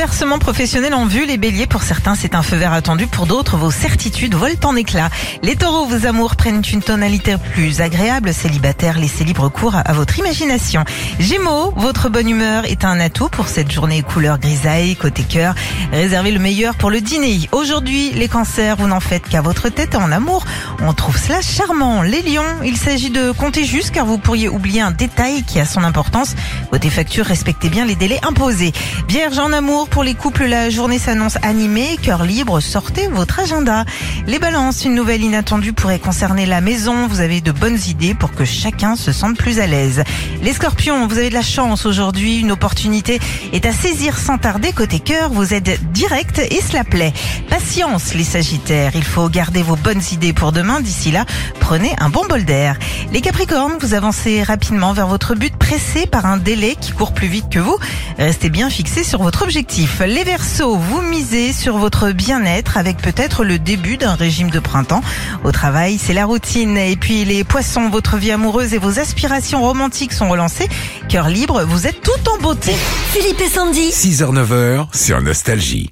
Bouleversement professionnel en vue, les béliers, pour certains, c'est un feu vert attendu, pour d'autres, vos certitudes volent en éclats. Les taureaux, vos amours prennent une tonalité plus agréable, célibataire, laissez libre cours à votre imagination. Gémeaux, votre bonne humeur est un atout pour cette journée couleur grisaille, côté cœur. Réservez le meilleur pour le dîner. Aujourd'hui, les cancers, vous n'en faites qu'à votre tête en amour. On trouve cela charmant. Les lions, il s'agit de compter juste car vous pourriez oublier un détail qui a son importance. Côté facture, respectez bien les délais imposés. Vierge en amour, pour les couples, la journée s'annonce animée. Cœur libre, sortez votre agenda. Les balances, une nouvelle inattendue pourrait concerner la maison. Vous avez de bonnes idées pour que chacun se sente plus à l'aise. Les scorpions, vous avez de la chance aujourd'hui. Une opportunité est à saisir sans tarder. Côté cœur, vous êtes direct et cela plaît. Patience, les sagittaires. Il faut garder vos bonnes idées pour demain. D'ici là, prenez un bon bol d'air. Les capricornes, vous avancez rapidement vers votre but pressé par un délai qui court plus vite que vous. Restez bien fixé sur votre objectif. Les Verseaux, vous misez sur votre bien-être avec peut-être le début d'un régime de printemps. Au travail, c'est la routine. Et puis les Poissons, votre vie amoureuse et vos aspirations romantiques sont relancées. Cœur libre, vous êtes tout en beauté. Philippe et Sandy. 6h-9h sur Nostalgie.